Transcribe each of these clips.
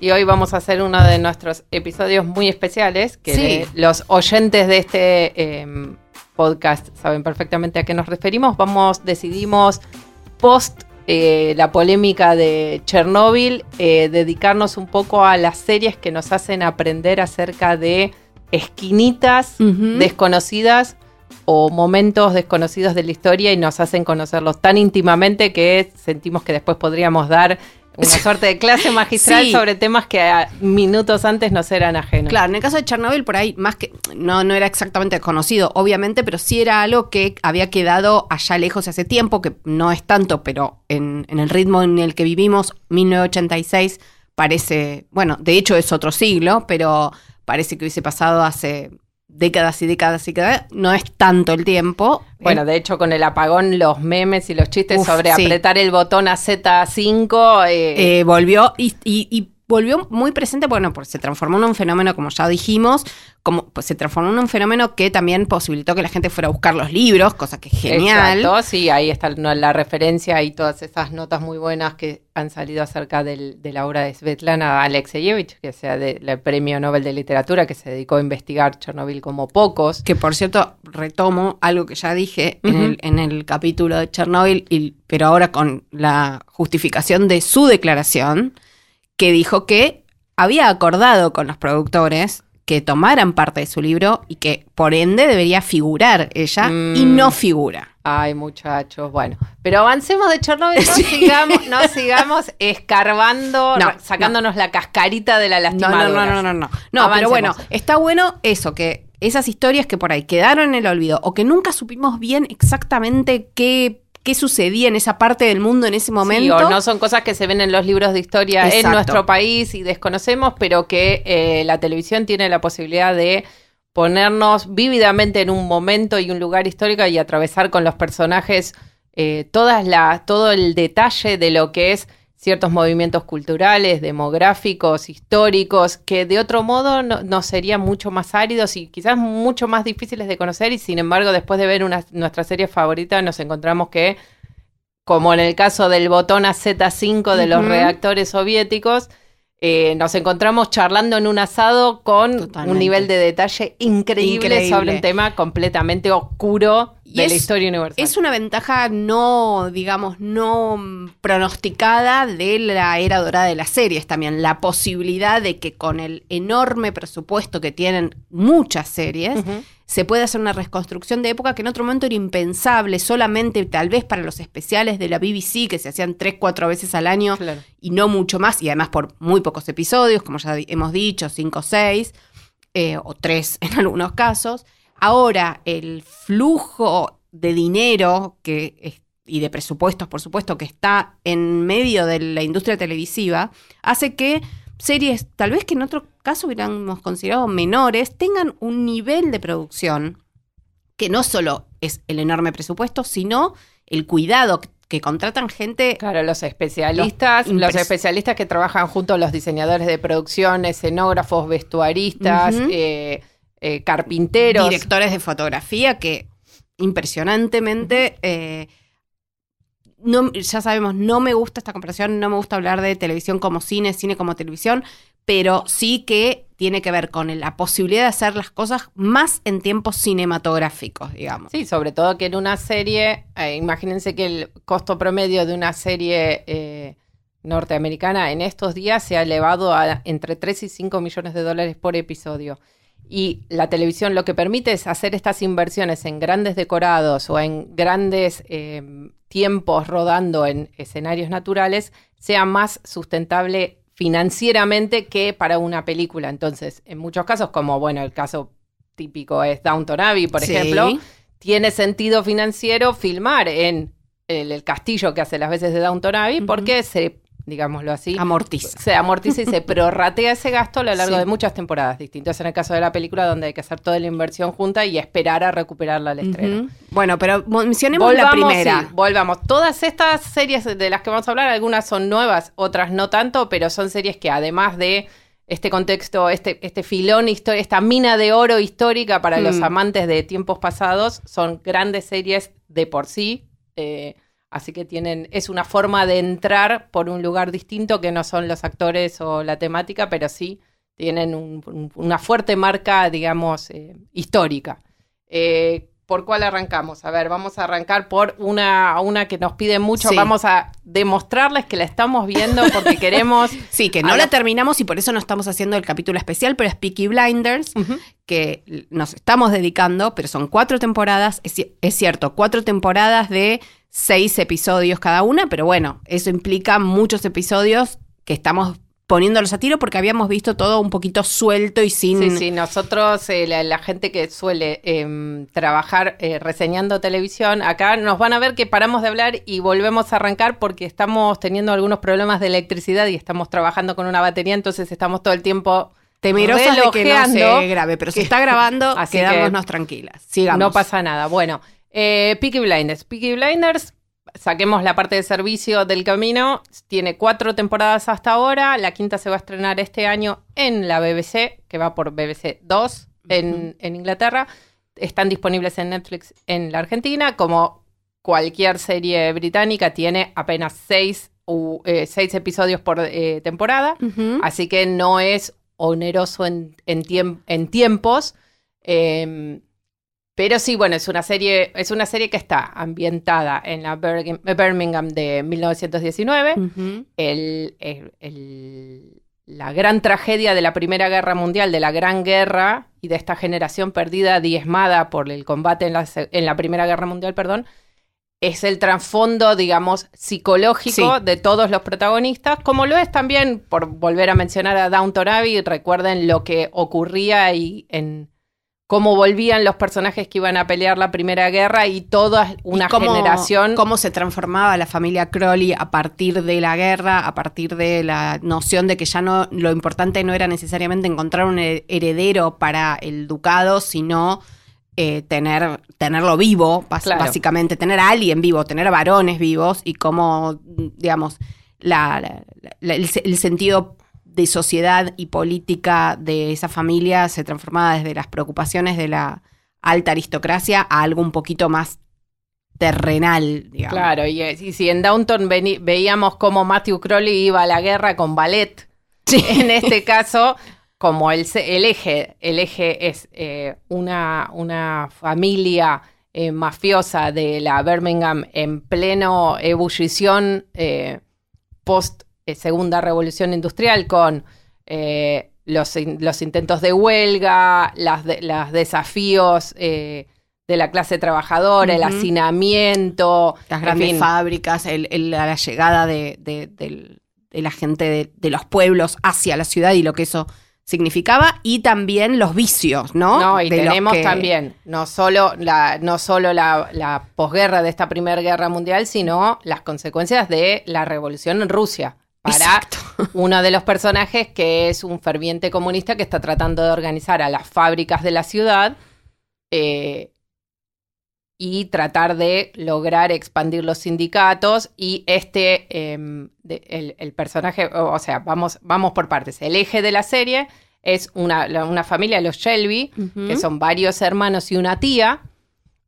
Y hoy vamos a hacer uno de nuestros episodios muy especiales que Sí. los oyentes de este eh, podcast saben perfectamente a qué nos referimos. Vamos, decidimos post eh, la polémica de Chernóbil, eh, dedicarnos un poco a las series que nos hacen aprender acerca de esquinitas desconocidas o momentos desconocidos de la historia y nos hacen conocerlos tan íntimamente que sentimos que después podríamos dar una suerte de clase magistral Sí. sobre temas que a- minutos antes nos eran ajenos. Claro, en el caso de Chernobyl, por ahí, más que. No, no era exactamente desconocido, obviamente, pero sí era algo que había quedado allá lejos hace tiempo, que no es tanto, pero en, en el ritmo en el que vivimos, 1986, parece. Bueno, de hecho es otro siglo, pero parece que hubiese pasado hace décadas y décadas y décadas. No es tanto el tiempo. Bueno, de hecho, con el apagón, los memes y los chistes Uf, sobre sí. apretar el botón a Z5. eh, Eh, volvió y, y- y volvió muy presente, bueno, porque se transformó en un fenómeno, como ya dijimos, como pues se transformó en un fenómeno que también posibilitó que la gente fuera a buscar los libros, cosa que es genial. Exacto, sí, ahí está la referencia y todas esas notas muy buenas que han salido acerca del- de la obra de Svetlana Alexeyevich, que sea del Premio Nobel de Literatura, que se dedicó a investigar Chernobyl como pocos. Que por cierto, retomo algo que ya dije en, el, en el capítulo de Chernobyl, y- pero ahora con la justificación de su declaración, que dijo que había acordado con los productores que tomaran parte de su libro y que por ende debería figurar ella y Mm. no figura. Ay, muchachos, bueno, pero avancemos de Chernobyl, no sigamos, no sigamos escarbando, No, sacándonos la cascarita de la No, no, lastimadura. no, no, no, no. No, Avancemos. pero bueno, está bueno eso, que esas historias que por ahí quedaron en el olvido o que nunca supimos bien exactamente qué, qué sucedía en esa parte del mundo en ese Sí, momento. o no son cosas que se ven en los libros de historia en nuestro país y desconocemos, pero que eh, la televisión tiene la posibilidad de ponernos vívidamente en un momento y un lugar histórico y atravesar con los personajes eh, todas la, todo el detalle de lo que es ciertos movimientos culturales, demográficos, históricos, que de otro modo no, nos serían mucho más áridos y quizás mucho más difíciles de conocer y sin embargo después de ver una, nuestra serie favorita nos encontramos que como en el caso del botón AZ5 de los reactores soviéticos, eh, nos encontramos charlando en un asado con Totalmente. un nivel de detalle increíble, Increíble. sobre un tema completamente oscuro Y de la historia universal. Es una ventaja no, digamos, no pronosticada de la era dorada de las series también. La posibilidad de que con el enorme presupuesto que tienen muchas series. Se puede hacer una reconstrucción de época que en otro momento era impensable, solamente tal vez para los especiales de la BBC, que se hacían tres, cuatro veces al año Claro. y no mucho más, y además por muy pocos episodios, como ya hemos dicho, cinco o seis, eh, o tres en algunos casos. Ahora, el flujo de dinero que es- y de presupuestos, por supuesto, que está en medio de la industria televisiva, hace que series, tal vez que en otro caso hubiéramos considerado menores, tengan un nivel de producción que no solo es el enorme presupuesto, sino el cuidado que- que contratan gente Claro, los especialistas, Los especialistas que trabajan junto a los diseñadores de producción, escenógrafos, vestuaristas, eh, eh, carpinteros. directores de fotografía que impresionantemente eh, no, ya sabemos, no me gusta esta comparación, no me gusta hablar de televisión como cine, cine como televisión, pero sí que tiene que ver con la posibilidad de hacer las cosas más en tiempos cinematográficos, digamos. Sí, sobre todo que en una serie, eh, imagínense que el costo promedio de una serie eh, norteamericana en estos días se ha elevado a entre 3 y 5 millones de dólares por episodio. Y la televisión lo que permite es hacer estas inversiones en grandes decorados o en grandes eh, tiempos rodando en escenarios naturales, sea más sustentable financieramente que para una película. Entonces, en muchos casos, como bueno, el caso típico es Downton Abbey, por Sí. ejemplo, tiene sentido financiero filmar en el, el castillo que hace las veces de Downton Abbey porque se digámoslo así. Amortiza. Se amortiza y se prorratea ese gasto a lo largo Sí. de muchas temporadas distintas. En el caso de la película, donde hay que hacer toda la inversión junta y esperar a recuperarla al estreno. Bueno, pero mencionemos la primera. sí, volvamos. Todas estas series de las que vamos a hablar, algunas son nuevas, otras no tanto, pero son series que además de este contexto, este, este filón esta mina de oro histórica para los Mm. amantes de tiempos pasados, son grandes series de por sí. eh, así que tienen, es una forma de entrar por un lugar distinto que no son los actores o la temática, pero sí tienen un- un- una fuerte marca, digamos, eh, histórica. Eh, ¿Por cuál arrancamos? A ver, vamos a arrancar por una, una que nos piden mucho. Sí. Vamos a demostrarles que la estamos viendo porque queremos. Sí, que no la terminamos y por eso no estamos haciendo el capítulo especial, pero es Peaky Blinders, que nos estamos dedicando, pero son cuatro temporadas, es, es cierto, cuatro temporadas de seis episodios cada una, pero bueno, eso implica muchos episodios que estamos poniéndolos a tiro porque habíamos visto todo un poquito suelto y sin... Sí, sí, nosotros, eh, la, la gente que suele em, trabajar eh, reseñando televisión, acá nos van a ver que paramos de hablar y volvemos a arrancar porque estamos teniendo algunos problemas de electricidad y estamos trabajando con una batería, entonces estamos todo el tiempo Temerosas de que no se grabe, pero si que- está grabando, Así que- quedémonos tranquilas. Sigamos. No pasa nada. Bueno, eh, Peaky Blinders. Peaky Blinders, saquemos la parte de servicio del camino. Tiene cuatro temporadas hasta ahora. La quinta se va a estrenar este año en la BBC, que va por BBC 2 en, en Inglaterra. Están disponibles en Netflix en la Argentina. Como cualquier serie británica, tiene apenas seis, eh, seis episodios por eh, temporada. Así que no es oneroso en, en, tiemp- en tiempos. eh, pero sí, bueno, es una serie, es una serie que está ambientada en la Birmingham de 1919. Ujú. El- el- el- la gran tragedia de la Primera Guerra Mundial, de la Gran Guerra y de esta generación perdida, diezmada por el combate en la, se- en la Primera Guerra Mundial, perdón, es el trasfondo, digamos, psicológico Sí. de todos los protagonistas, como lo es también, por volver a mencionar a Downton Abbey, recuerden lo que ocurría y en cómo volvían los personajes que iban a pelear la Primera Guerra y toda una Y cómo- generación. Cómo se transformaba la familia Crowley a partir de la guerra, a partir de la noción de que ya no lo importante no era necesariamente encontrar un he- heredero para el ducado, sino eh, tener tenerlo vivo, Claro. básicamente, tener a alguien vivo, tener a varones vivos y cómo, digamos, la- la- la- el, el sentido de sociedad y política de esa familia se transformaba desde las preocupaciones de la alta aristocracia a algo un poquito más terrenal, digamos. Claro, y, y si en Downton veíamos cómo Matthew Crowley iba a la guerra con ballet, en este caso, como el eje, el eje es eh, una, una familia eh, mafiosa de la Birmingham en pleno ebullición eh, post eh, Segunda Revolución Industrial con eh, los, in- los intentos de huelga, las, de- los desafíos eh, de la clase trabajadora, el hacinamiento, Las grandes fin. fábricas, el- el- la llegada de, de- del- de la gente de, los pueblos hacia la ciudad y lo que eso significaba, y también los vicios, ¿no? No, y los tenemos que- también no solo la, no solo la, la posguerra de esta Primera Guerra Mundial, sino las consecuencias de la revolución en Rusia. Para Exacto. uno de los personajes que es un ferviente comunista que está tratando de organizar a las fábricas de la ciudad eh, y tratar de lograr expandir los sindicatos y este, em, de- el, el personaje, o, o sea, vamos, vamos por partes. El eje de la serie es una, una familia, los Shelby, que son varios hermanos y una tía,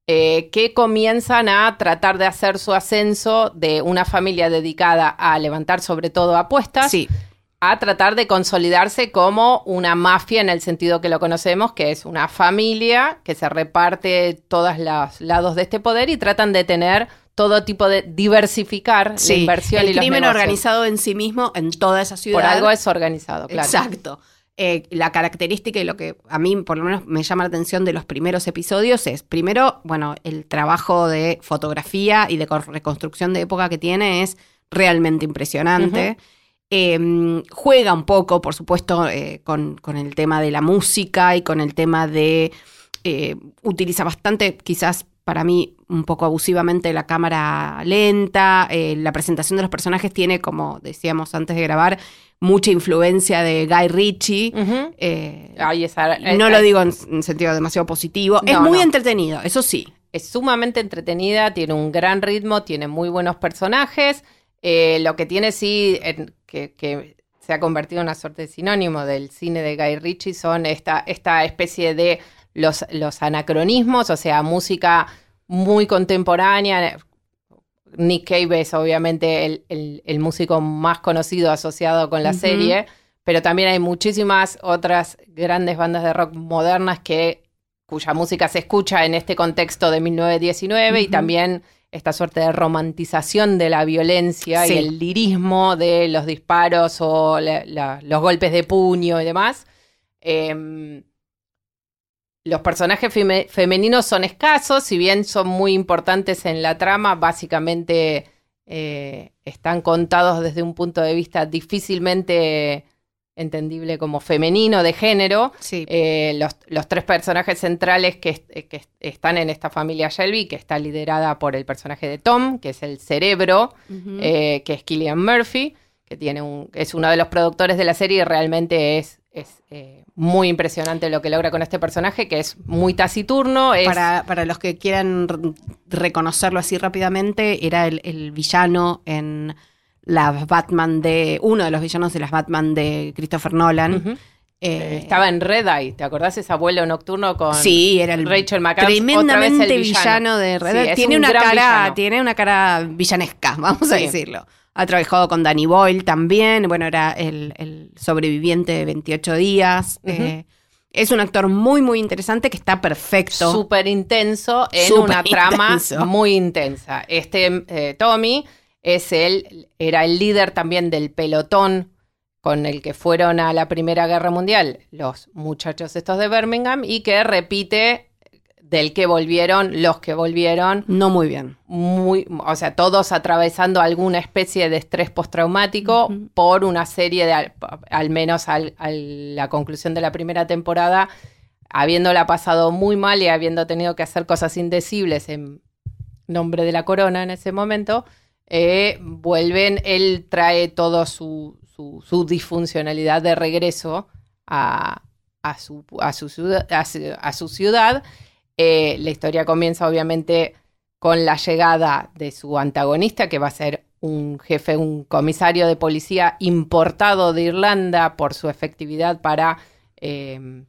eh, que comienzan a tratar de hacer su ascenso de una familia dedicada a levantar sobre todo apuestas Sí, a tratar de consolidarse como una mafia en el sentido que lo conocemos, que es una familia que se reparte todos los lados de este poder y tratan de tener todo tipo de diversificar la sí. inversión el y los crimen organizado en sí mismo en toda esa ciudad. Por algo es organizado, claro. Exacto. Eh, la característica y lo que a mí por lo menos me llama la atención de los primeros episodios es, primero, bueno, el trabajo de fotografía y de reconstrucción de época que tiene es realmente impresionante. Eh, juega un poco, por supuesto, eh, con, con el tema de la música y con el tema de... eh, utiliza bastante, quizás para mí un poco abusivamente la cámara lenta, la presentación de los personajes tiene, como decíamos antes de grabar, mucha influencia de Guy Ritchie. Eh, Ay, esa- eh, no lo eh, digo en, en sentido demasiado positivo. es muy no. entretenido, eso sí. Es sumamente entretenida, tiene un gran ritmo, tiene muy buenos personajes. Eh, lo que tiene sí, en- que, que se ha convertido en una suerte de sinónimo del cine de Guy Ritchie, son esta, esta especie de los, los anacronismos, o sea, música muy contemporánea. Nick Cave es obviamente el, el- el músico más conocido asociado con la serie, pero también hay muchísimas otras grandes bandas de rock modernas que cuya música se escucha en este contexto de 1919 y también esta suerte de romantización de la violencia Sí. y el lirismo de los disparos o la- la- los golpes de puño y demás. Em, los personajes feme- femeninos son escasos, si bien son muy importantes en la trama, básicamente eh, están contados desde un punto de vista difícilmente entendible como femenino de género. Sí. Eh, los, los tres personajes centrales que, est- están en esta familia Shelby, que está liderada por el personaje de Tom, que es el cerebro, eh, que es Killian Murphy, que tiene un, es uno de los productores de la serie y realmente es, es eh, muy impresionante lo que logra con este personaje, que es muy taciturno. Es, Para, para los que quieran reconocerlo así rápidamente, era el, el villano en las Batman de. uno de los villanos de las Batman de Christopher Nolan. Eh, Eh, estaba en Red Eye, ¿te acordás ese abuelo nocturno con sí, era el Rachel McAdams? Tremendamente el villano. de Red. Sí, es tiene un una cara, villano. tiene una cara villanesca, vamos a decirlo. Ha trabajado con Danny Boyle también. Bueno, era el, el sobreviviente de 28 días. Eh, es un actor muy, muy interesante que está perfecto. súper intenso en una trama muy intensa. Este eh, Tommy es el, era el líder también del pelotón con el que fueron a la Primera Guerra Mundial los muchachos estos de Birmingham y que repite del que volvieron los que volvieron No muy bien. muy, o sea, todos atravesando alguna especie de estrés postraumático Ujú. por una serie de, al, al menos al- a la conclusión de la primera temporada, habiéndola pasado muy mal y habiendo tenido que hacer cosas indecibles en nombre de la corona en ese momento, eh, vuelven, él trae todo su, su, su disfuncionalidad de regreso a, a su, a su ciudad. A su, a su ciudad. Eh, la historia comienza obviamente con la llegada de su antagonista, que va a ser un jefe, un comisario de policía importado de Irlanda por su efectividad para eh,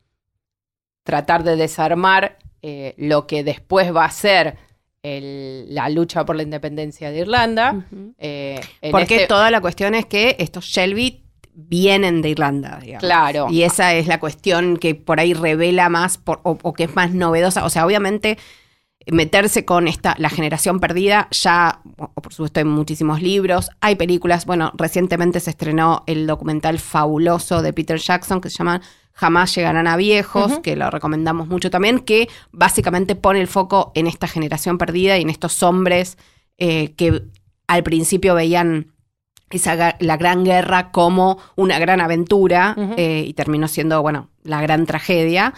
tratar de desarmar eh, lo que después va a ser el- la lucha por la independencia de Irlanda. Eh, Porque este- toda la cuestión es que estos Shelby vienen de Irlanda, digamos. Claro. Y esa es la cuestión que por ahí revela más por- o, o que es más novedosa. O sea, obviamente meterse con esta la generación perdida ya por supuesto hay muchísimos libros hay películas bueno recientemente se estrenó el documental fabuloso de Peter Jackson que se llama jamás llegarán a viejos que lo recomendamos mucho también que básicamente pone el foco en esta generación perdida y en estos hombres eh, que al principio veían esa, la gran guerra como una gran aventura eh, y terminó siendo, bueno, la gran tragedia.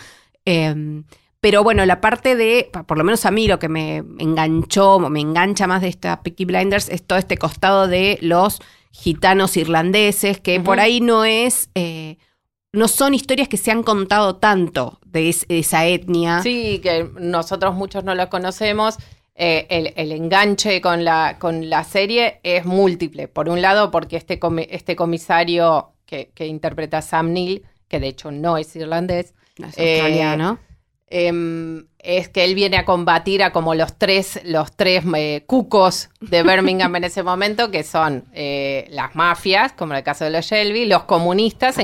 Eh, pero bueno, la parte de, por lo menos a mí lo que me enganchó, me engancha más de esta Peaky Blinders es todo este costado de los gitanos irlandeses, que por ahí no es, eh, no son historias que se han contado tanto de es- esa etnia. Sí, que nosotros muchos no lo conocemos. Eh, el, el enganche con la, con la serie es múltiple. Por un lado, porque este, comi- este comisario que, que interpreta Sam Neill, que de hecho no es irlandés, Es Eh, em, es que él viene a combatir a como los tres, los tres eh, cucos de Birmingham en ese momento, que son las mafias, como en el caso de los Shelby, los comunistas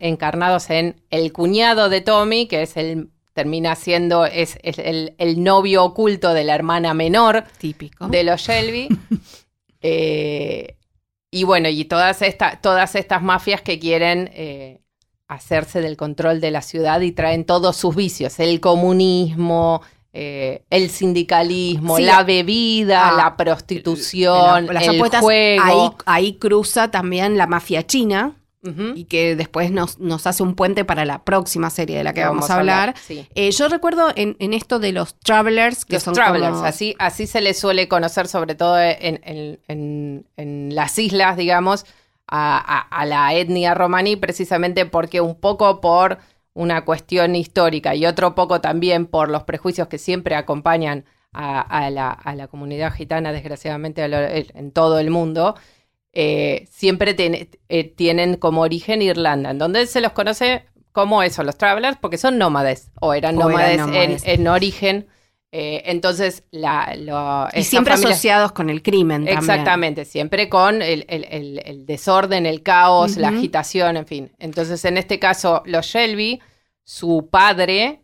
encarnados en el cuñado de Tommy, que es el termina siendo es, es el, el novio oculto de la hermana menor Típico. de los Shelby. Eh, y bueno, y todas, esta- todas estas mafias que quieren eh, hacerse del control de la ciudad y traen todos sus vicios, el comunismo, eh, el sindicalismo, Sí. la bebida, Ah, la prostitución, Las el juego. ahí, ahí cruza también la mafia china, Y que después nos, nos hace un puente para la próxima serie de la que vamos, a hablar. sí. Eh, yo recuerdo en, en esto de los travelers, que Los son travelers, como- así, así se les suele conocer, sobre todo en, en- en- en las islas, digamos, a, a- a la etnia romaní, precisamente porque un poco por una cuestión histórica y otro poco también por los prejuicios que siempre acompañan a, a la, a la comunidad gitana, desgraciadamente, a lo- en todo el mundo. Eh, siempre ten- eh, tienen como origen Irlanda, en donde se los conoce como eso, los travelers, porque son nómades, o eran O eran nómades. En, en origen. eh, entonces, la, lo, y siempre asociados con el crimen también. Exactamente, siempre con el, el- el- el desorden, el caos, la agitación, en fin. Entonces, en este caso, los Shelby, su padre,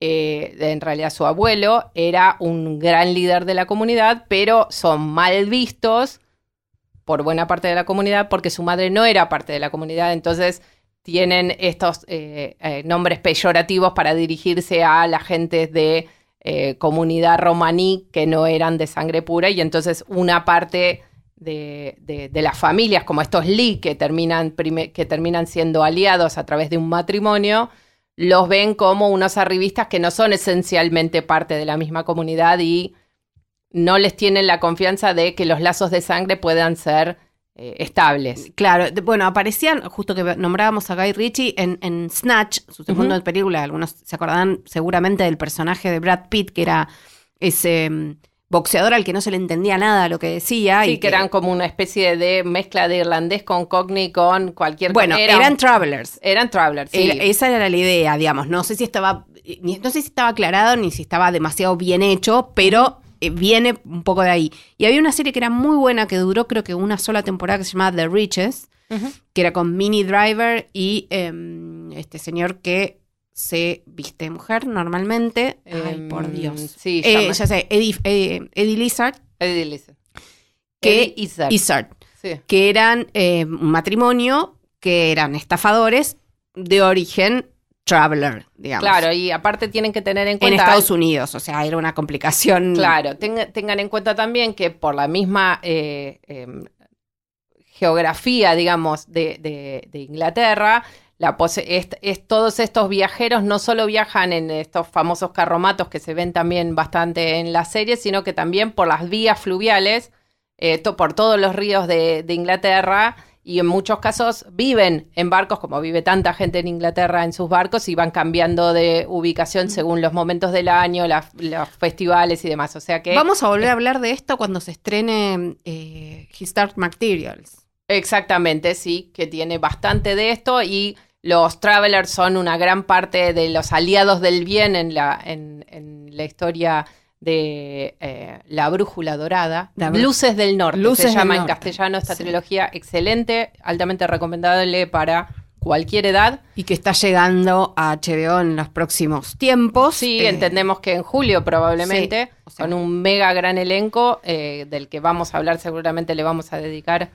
eh, en realidad su abuelo, era un gran líder de la comunidad, pero son mal vistos por buena parte de la comunidad porque su madre no era parte de la comunidad, entonces tienen estos eh, eh, nombres peyorativos para dirigirse a la gente de eh, comunidad romaní que no eran de sangre pura. Y entonces una parte de, de- las familias, como estos Lee, que terminan, que terminan siendo aliados a través de un matrimonio, los ven como unos arribistas que no son esencialmente parte de la misma comunidad y no les tienen la confianza de que los lazos de sangre puedan ser eh, estables. Claro, de- bueno, aparecían, justo que nombrábamos a Guy Ritchie en, en Snatch, su segunda película, algunos se acordarán seguramente del personaje de Brad Pitt, que era ese mm, boxeador al que no se le entendía nada lo que decía. Sí, y que eran como una especie de mezcla de irlandés con cockney con cualquier Bueno, era- eran travelers. eran travelers, sí. Esa era la idea, digamos. No sé si estaba, no sé si estaba aclarado ni si estaba demasiado bien hecho, pero viene un poco de ahí. Y había una serie que era muy buena que duró creo que una sola temporada que se llamaba The Riches, que era con Minnie Driver y em, este señor que se viste mujer normalmente. Ay, Em, por Dios. Sí, Eh, ya sé, Eddie, eh, Eddie Lizard, Eddie Lizard. que- Eddie Izzard, Izzard, sí. que eran eh, un matrimonio que eran estafadores de origen traveler, digamos. Claro, y aparte tienen que tener en en cuenta... Estados Unidos, o sea, era una complicación. Claro, tenga- tengan en cuenta también que por la misma eh, em, geografía, digamos, de, de- de Inglaterra, la pose- es, es- todos estos viajeros no solo viajan en estos famosos carromatos que se ven también bastante en la serie, sino que también por las vías fluviales, eh, to- por todos los ríos de, de Inglaterra. Y en muchos casos viven en barcos, como vive tanta gente en Inglaterra en sus barcos, y van cambiando de ubicación según los momentos del año, las- los festivales y demás. O sea que. Vamos a volver a hablar de esto cuando se estrene eh, His Dark Materials. Exactamente, sí, que tiene bastante de esto y los travelers son una gran parte de los aliados del bien en la, en, en la historia de eh, La Brújula Dorada. La Luces del Norte Luces se llama en castellano esta sí. trilogía, excelente, altamente recomendable para cualquier edad. Y que está llegando a HBO en los próximos tiempos. Sí, Eh, entendemos que en julio probablemente, sí, o sea- con un mega gran elenco eh, del que vamos a hablar, seguramente le vamos a dedicar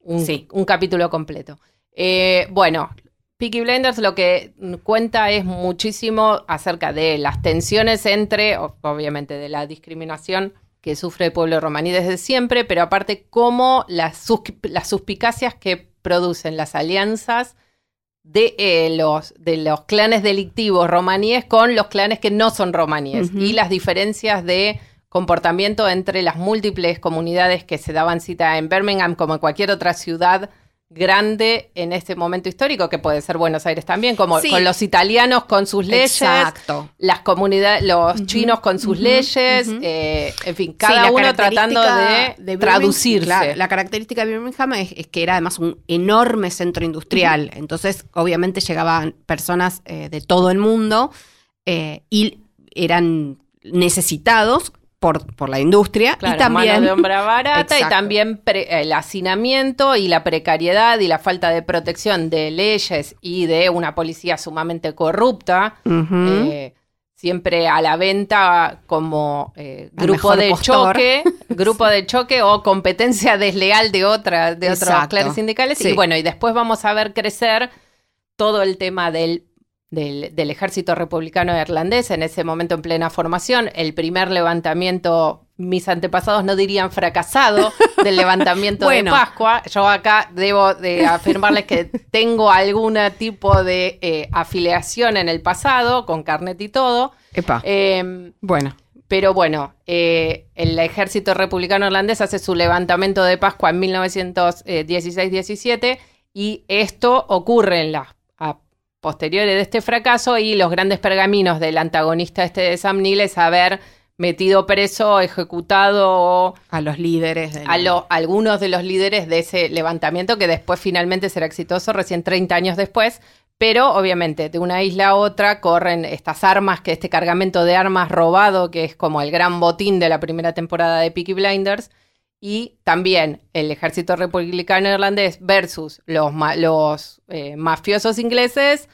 un, Sí. un capítulo completo. Eh, bueno, Peaky Blinders lo que cuenta es muchísimo acerca de las tensiones entre, obviamente, de la discriminación que sufre el pueblo romaní desde siempre, pero aparte cómo las, sus- las suspicacias que producen las alianzas de, eh, los, de los clanes delictivos romaníes con los clanes que no son romaníes y las diferencias de comportamiento entre las múltiples comunidades que se daban cita en Birmingham como en cualquier otra ciudad grande en este momento histórico, que puede ser Buenos Aires también, como Sí. con los italianos con sus leyes, Exacto. las comunidades, los chinos con sus leyes, eh, en fin, Sí, cada la uno tratando de, Birmingham- traducirse. La, la característica de Birmingham es, es que era además un enorme centro industrial. Entonces, obviamente, llegaban personas eh, de todo el mundo eh, y eran necesitados por, por la industria Claro, y también mano de obra barata y también pre- el hacinamiento y la precariedad y la falta de protección de leyes y de una policía sumamente corrupta, eh, siempre a la venta como eh, grupo de postor. choque, grupo de choque o competencia desleal de otra, de otros clanes sindicales. Sí. Y bueno, y después vamos a ver crecer todo el tema del, del, del ejército republicano irlandés, en ese momento en plena formación, el primer levantamiento mis antepasados no dirían fracasado del levantamiento Bueno. de Pascua. Yo acá debo de afirmarles que tengo algún tipo de eh, afiliación en el pasado, con carnet y todo. Epa. Eh, bueno. pero bueno, eh, el ejército republicano irlandés hace su levantamiento de Pascua en 1916-17 y esto ocurre en las posteriores de este fracaso y los grandes pergaminos del antagonista este de Sam Neill es haber metido preso, ejecutado A los líderes de a lo- algunos de los líderes de ese levantamiento que después finalmente será exitoso recién 30 años después. Pero obviamente de una isla a otra corren estas armas, que este cargamento de armas robado, que es como el gran botín de la primera temporada de Peaky Blinders, y también el ejército republicano irlandés versus los, ma- los eh, mafiosos ingleses,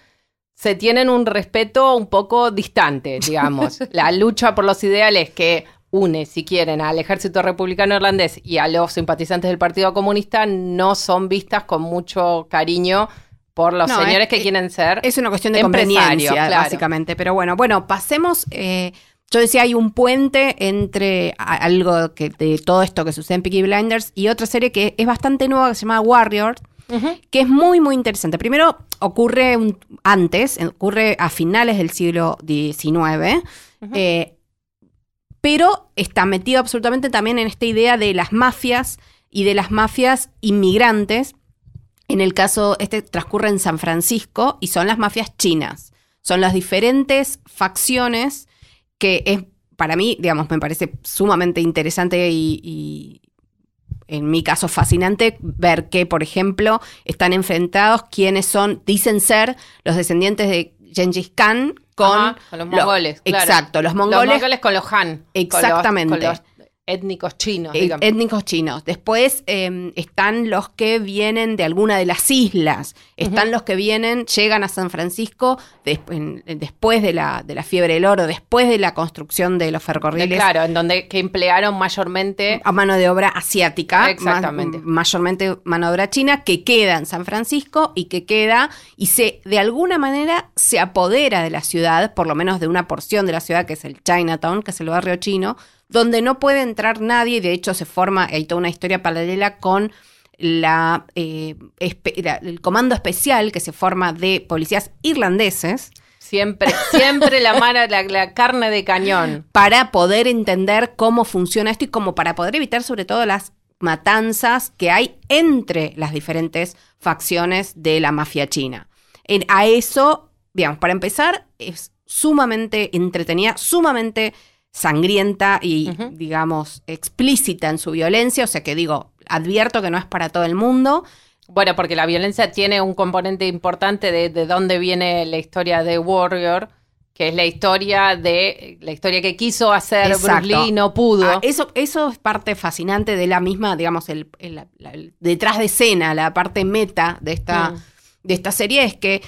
se tienen un respeto un poco distante, digamos. la lucha por los ideales que une, si quieren, al ejército republicano irlandés y a los simpatizantes del Partido Comunista no son vistas con mucho cariño por los No, señores es- que quieren ser. Es una cuestión de conveniencia, claro. básicamente. Pero bueno, bueno, pasemos. eh, yo decía, hay un puente entre algo que de todo esto que sucede en Peaky Blinders y otra serie que es bastante nueva que se llama Warrior, Ujú. que es muy, muy interesante. Primero, ocurre un- antes, ocurre a finales del siglo XIX, eh, pero está metido absolutamente también en esta idea de las mafias y de las mafias inmigrantes. En el caso, este transcurre en San Francisco y son las mafias chinas. Son las diferentes facciones que es, para mí, digamos, me parece sumamente interesante y, y en mi caso fascinante ver que, por ejemplo, están enfrentados quienes son, dicen ser los descendientes de Gengis Khan con, Ajá, con los lo- mongoles. claro. Exacto, los Los mongoles mongoles con los Han. con los- Exactamente. Con los, étnicos chinos, eh, digamos. étnicos chinos. Después eh, están los que vienen de alguna de las islas. Están los que vienen, llegan a San Francisco des- en- después de la, de la fiebre del oro, después de la construcción de los De- ferrocarriles. claro, en donde que emplearon mayormente a mano de obra asiática, Exactamente. ma- mayormente mano de obra china, que queda en San Francisco y que queda y se de alguna manera se apodera de la ciudad, por lo menos de una porción de la ciudad que es el Chinatown, que es el barrio chino, donde no puede entrar nadie y de hecho se forma, hay toda una historia paralela con la, eh, el comando especial que se forma de policías irlandeses siempre, siempre la, mara, la, la carne de cañón. para poder entender cómo funciona esto y como para poder evitar sobre todo las matanzas que hay entre las diferentes facciones de la mafia china. En- a eso, digamos, para empezar, es sumamente entretenida, sumamente sangrienta y, digamos, explícita en su violencia, o sea que digo, advierto que no es para todo el mundo. Bueno, porque la violencia tiene un componente importante de, de dónde viene la historia de Warrior, que es la historia de la historia que quiso hacer Bruce Exacto. Lee y no pudo. Ah, eso, eso es parte fascinante de la misma, digamos, el, detrás de escena, la parte meta de esta, Mm. de esta serie es que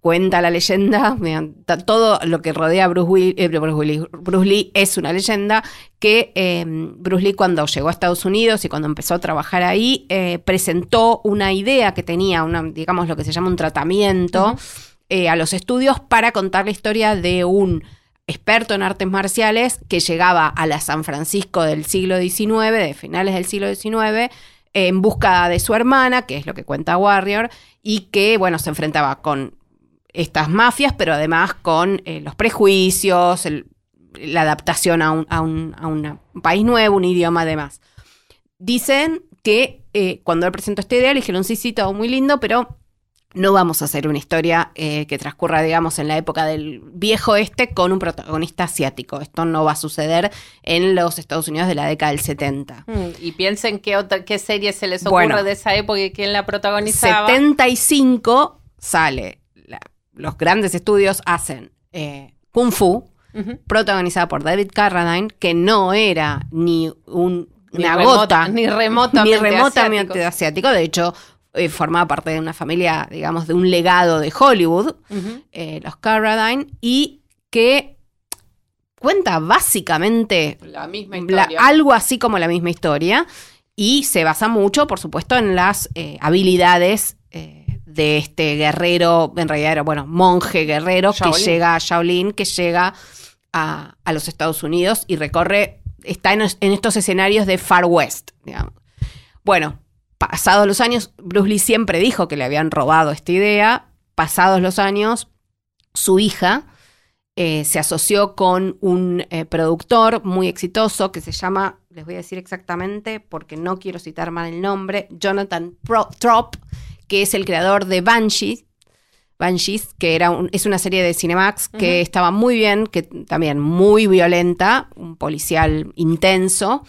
cuenta la leyenda, todo lo que rodea a Bruce, Will- eh, Bruce Willis- Bruce Lee es una leyenda, que eh, Bruce Lee cuando llegó a Estados Unidos y cuando empezó a trabajar ahí, eh, presentó una idea que tenía, una, digamos lo que se llama un tratamiento, eh, a los estudios para contar la historia de un experto en artes marciales que llegaba a la San Francisco del siglo XIX, de finales del siglo XIX, en busca de su hermana, que es lo que cuenta Warrior, y que, bueno, se enfrentaba con estas mafias, pero además con eh, los prejuicios, el- la adaptación a un, a un- a una- un país nuevo, un idioma además. Dicen que eh, cuando él presentó esta idea, le dijeron, sí, sí, todo muy lindo, pero no vamos a hacer una historia eh, que transcurra, digamos, en la época del viejo este con un protagonista asiático. Esto no va a suceder en los Estados Unidos de la década del 70. Mm, Y piensen qué, otra, qué serie se les ocurre Bueno. de esa época y quién la protagonizaba. 75 sale, los grandes estudios hacen eh, Kung Fu, protagonizada por David Carradine, que no era ni un, Ni una remota- gota, ni remotamente ni remotamente asiático. asiático. De hecho, eh, formaba parte de una familia, digamos, de un legado de Hollywood, eh, los Carradine, y que cuenta básicamente La misma la- algo así como la misma historia y se basa mucho, por supuesto, en las eh, habilidades de este guerrero, en realidad era, bueno, monje guerrero que llega a Shaolin, que llega a, a los Estados Unidos y recorre está en, en estos escenarios de Far West, digamos. Bueno, pasados los años, Bruce Lee siempre dijo que le habían robado esta idea. Pasados los años, su hija eh, se asoció con un eh, productor muy exitoso que se llama, les voy a decir exactamente porque no quiero citar mal el nombre, Jonathan Pro- Trop, que es el creador de Banshee. Banshees, que era un- es una serie de Cinemax que estaba muy bien, que también muy violenta, un policial intenso,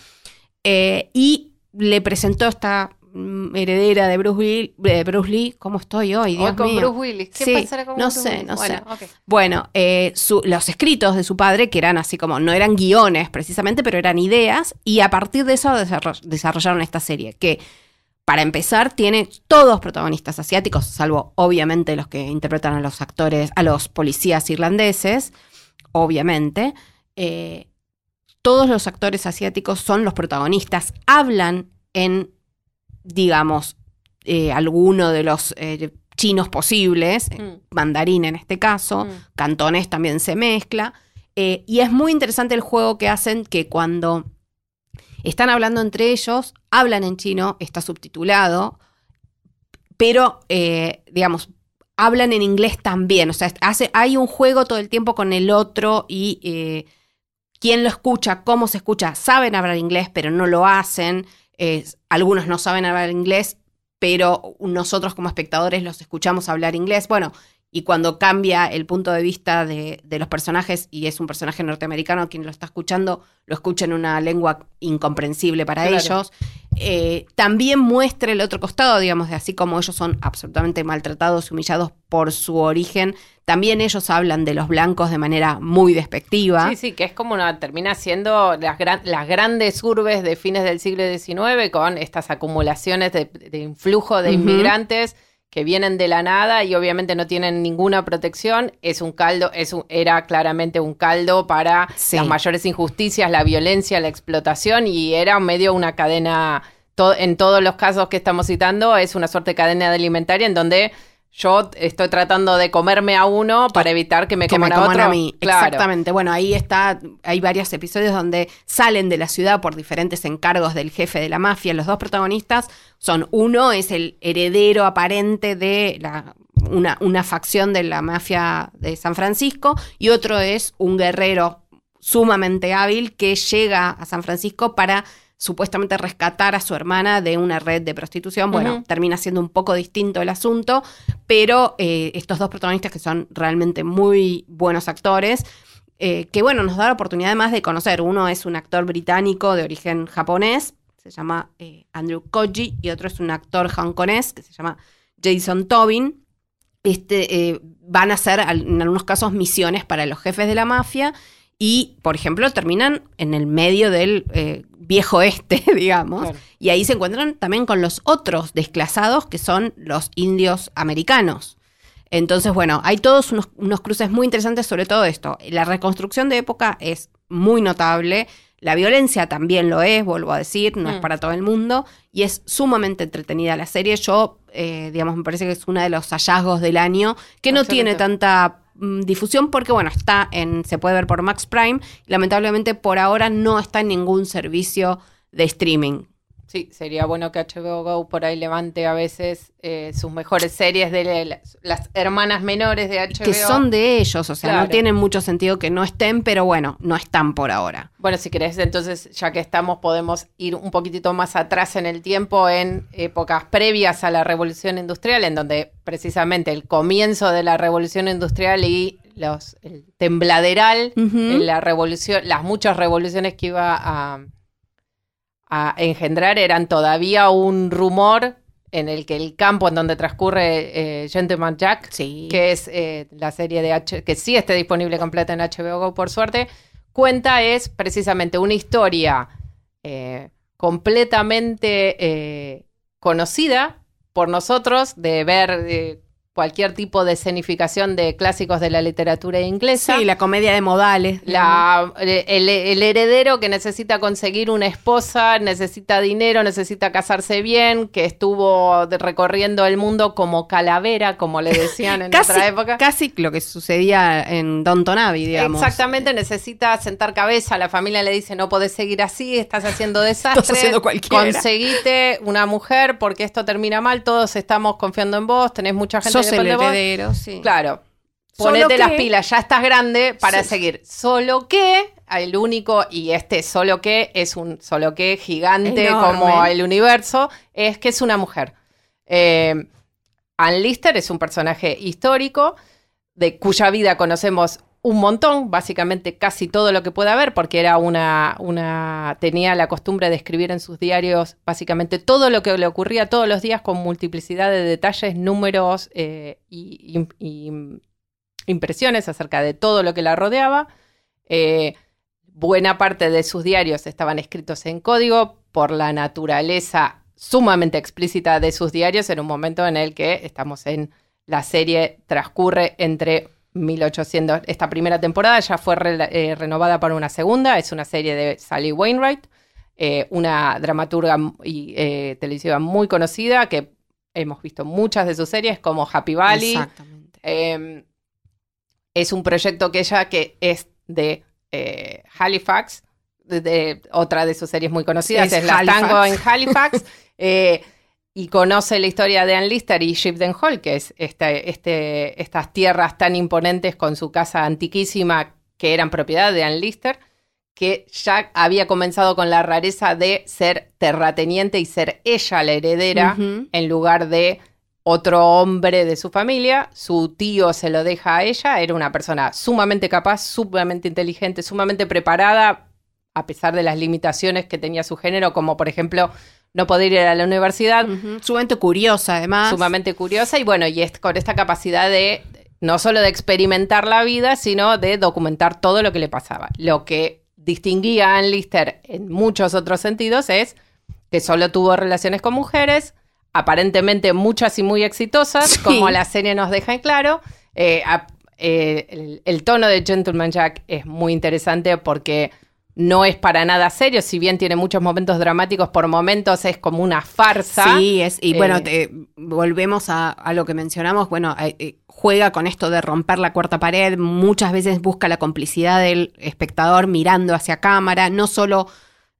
eh, y le presentó esta mm, heredera de Bruce Lee, de Bruce Lee, ¿cómo estoy hoy? Dios Hoy con mío. Bruce Willis. ¿Qué Sí, pasará con no Bruce sé, Willis? no Bueno, sé. Bueno, eh, su- los escritos de su padre, que eran así como, no eran guiones precisamente, pero eran ideas, y a partir de eso desarro- desarrollaron esta serie, que para empezar tiene todos protagonistas asiáticos, salvo obviamente los que interpretan a los actores, a los policías irlandeses, obviamente. Eh, todos los actores asiáticos son los protagonistas, hablan en, digamos, eh, alguno de los eh, chinos posibles, Mm. mandarín en este caso, Mm. cantonés también se mezcla. y es muy interesante el juego que hacen que cuando están hablando entre ellos, hablan en chino, está subtitulado, pero, eh, digamos, hablan en inglés también. O sea, hace, hay un juego todo el tiempo con el otro y eh, quién lo escucha, cómo se escucha. Saben hablar inglés, pero no lo hacen. Algunos no saben hablar inglés, pero nosotros como espectadores los escuchamos hablar inglés. Bueno, y cuando cambia el punto de vista de, de los personajes y es un personaje norteamericano quien lo está escuchando, lo escucha en una lengua incomprensible para Claro. ellos. Eh, también muestra el otro costado, digamos, de así como ellos son absolutamente maltratados y humillados por su origen, también ellos hablan de los blancos de manera muy despectiva. Sí, sí, que es como una, termina siendo las, gran- las grandes urbes de fines del siglo XIX con estas acumulaciones de, de influjo de inmigrantes que vienen de la nada y obviamente no tienen ninguna protección. Es un caldo, es un- era claramente un caldo para Sí. las mayores injusticias, la violencia, la explotación y era medio una cadena, to- en todos los casos que estamos citando, es una suerte de cadena alimentaria en donde... Yo estoy tratando de comerme a uno para evitar que me que coman me a otro. a mí. Claro. Exactamente. Bueno, ahí está, hay varios episodios donde salen de la ciudad por diferentes encargos del jefe de la mafia. Los dos protagonistas son uno es el heredero aparente de la, una, una facción de la mafia de San Francisco y otro es un guerrero sumamente hábil que llega a San Francisco para supuestamente rescatar a su hermana de una red de prostitución. Bueno, termina siendo un poco distinto el asunto, pero eh, estos dos protagonistas que son realmente muy buenos actores, eh, que bueno, nos da la oportunidad además de conocer. Uno es un actor británico de origen japonés, se llama eh, Andrew Koji, y otro es un actor hongkonés que se llama Jason Tobin. Este, van a hacer en algunos casos misiones para los jefes de la mafia y, por ejemplo, terminan en el medio del eh, viejo este, digamos, Claro. y ahí se encuentran también con los otros desclasados que son los indios americanos. Entonces, bueno, hay todos unos, unos cruces muy interesantes sobre todo esto. La reconstrucción de época es muy notable. La violencia también lo es, vuelvo a decir, no es Mm. para todo el mundo. Y es sumamente entretenida la serie. Yo, eh, digamos, me parece que es uno de los hallazgos del año que no tiene tanta difusión porque, bueno, está en, se puede ver por Max Prime. Lamentablemente, por ahora no está en ningún servicio de streaming. Sí, sería bueno que HBO Go por ahí levante a veces eh, sus mejores series de la- las hermanas menores de HBO. Que son de ellos, o sea, no tienen mucho sentido que no estén, pero bueno, no están por ahora. Bueno, si querés, entonces, ya que estamos, podemos ir un poquitito más atrás en el tiempo, en épocas previas a la revolución industrial, en donde precisamente el comienzo de la revolución industrial y los, el tembladeral, la revolución, las muchas revoluciones que iba a, a engendrar eran todavía un rumor en el que el campo en donde transcurre eh, Gentleman Jack Sí. que es eh, la serie de H que sí esté disponible completa en HBO Go por suerte, cuenta es precisamente una historia eh, completamente conocida por nosotros, de ver, cualquier tipo de escenificación de clásicos de la literatura inglesa. Sí, la comedia de modales. La, el, el heredero que necesita conseguir una esposa, necesita dinero, necesita casarse bien, que estuvo recorriendo el mundo como calavera, como le decían en casi, otra época. casi lo que sucedía en Downton Abbey, digamos. Exactamente, necesita sentar cabeza. La familia le dice: No podés seguir así, estás haciendo desastre. Estás haciendo cualquiera. Conseguite una mujer porque esto termina mal. Todos estamos confiando en vos. Tenés mucha gente Sos el heredero, sí. Claro. Ponete las que- pilas, ya estás grande para Sí. seguir. Solo que el único, y este solo que es un solo que gigante Enorme. como el universo, es que es una mujer. Eh, Ann Lister es un personaje histórico de cuya vida conocemos un montón, básicamente casi todo lo que pueda haber, porque era una, tenía la costumbre de escribir en sus diarios básicamente todo lo que le ocurría todos los días con multiplicidad de detalles, números eh, y impresiones acerca de todo lo que la rodeaba. Eh, buena parte de sus diarios estaban escritos en código por la naturaleza sumamente explícita de sus diarios en un momento en el que estamos en la serie transcurre entre 1800 esta primera temporada ya fue re- eh, renovada para una segunda es una serie de Sally Wainwright eh, una dramaturga y eh, televisiva muy conocida que hemos visto muchas de sus series como Happy Valley Exactamente. eh, es un proyecto que ella que es de Halifax, de, de- otra de sus series muy conocidas, Es es, La. Tango en Halifax, y conoce la historia de Ann Lister y Shipden Hall, que es este, este, estas tierras tan imponentes con su casa antiquísima que eran propiedad de Ann Lister, que ya había comenzado con la rareza de ser terrateniente y ser ella la heredera en lugar de otro hombre de su familia. Su tío se lo deja a ella. Era una persona sumamente capaz, sumamente inteligente, sumamente preparada, a pesar de las limitaciones que tenía su género, como por ejemplo no poder ir a la universidad. Sumamente curiosa, además. sumamente curiosa y bueno, y es con esta capacidad de no solo de experimentar la vida, sino de documentar todo lo que le pasaba. Lo que distinguía a Ann Lister en muchos otros sentidos es que solo tuvo relaciones con mujeres, aparentemente muchas y muy exitosas, Sí. como la serie nos deja en claro. Eh, a- eh, el, el tono de Gentleman Jack es muy interesante porque no es para nada serio, si bien tiene muchos momentos dramáticos, por momentos es como una farsa. Sí, es, y Eh, bueno, te- volvemos a, a lo que mencionamos, bueno, eh, eh, juega con esto de romper la cuarta pared, muchas veces busca la complicidad del espectador mirando hacia cámara, no solo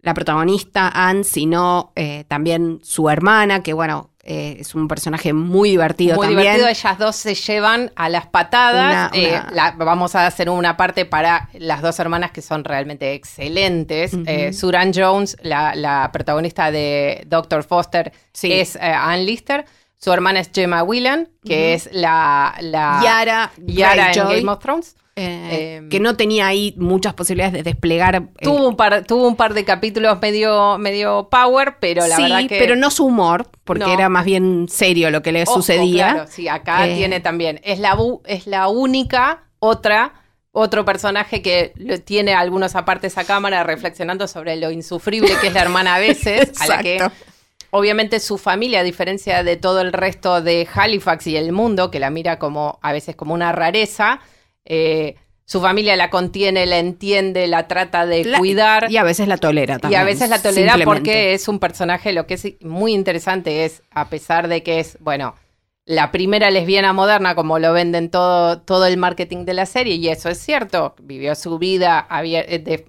la protagonista Anne, sino eh, también su hermana, que bueno, eh, es un personaje muy divertido Muy también. divertido, ellas dos se llevan a las patadas. Una- Eh, una- la- vamos a hacer una parte para las dos hermanas que son realmente excelentes. Eh, Suran Jones, la, la protagonista de Doctor Foster, Sí. es Ann Lister. Su hermana es Gemma Whelan, que es la, la Yara, Yara en Game of Thrones. eh, Em, que no tenía ahí muchas posibilidades de desplegar. eh, Tuvo un, par, tuvo un par de capítulos medio, medio power, pero la sí, verdad que... pero no su humor, porque No. era más bien serio lo que le Ojo, sucedía. claro, sí, acá Eh, tiene también. Es la, es la única otra, otro personaje que tiene algunos apartes a cámara reflexionando sobre lo insufrible que es la hermana a veces, a la que. Obviamente su familia, a diferencia de todo el resto de Halifax y el mundo, que la mira como a veces como una rareza, eh, su familia la contiene, la entiende, la trata de La- cuidar. Y a veces la tolera Y también. a veces la tolera porque es un personaje, lo que es muy interesante es, a pesar de que es, bueno, la primera lesbiana moderna, como lo venden todo, todo el marketing de la serie, y eso es cierto, vivió su vida abier- eh, de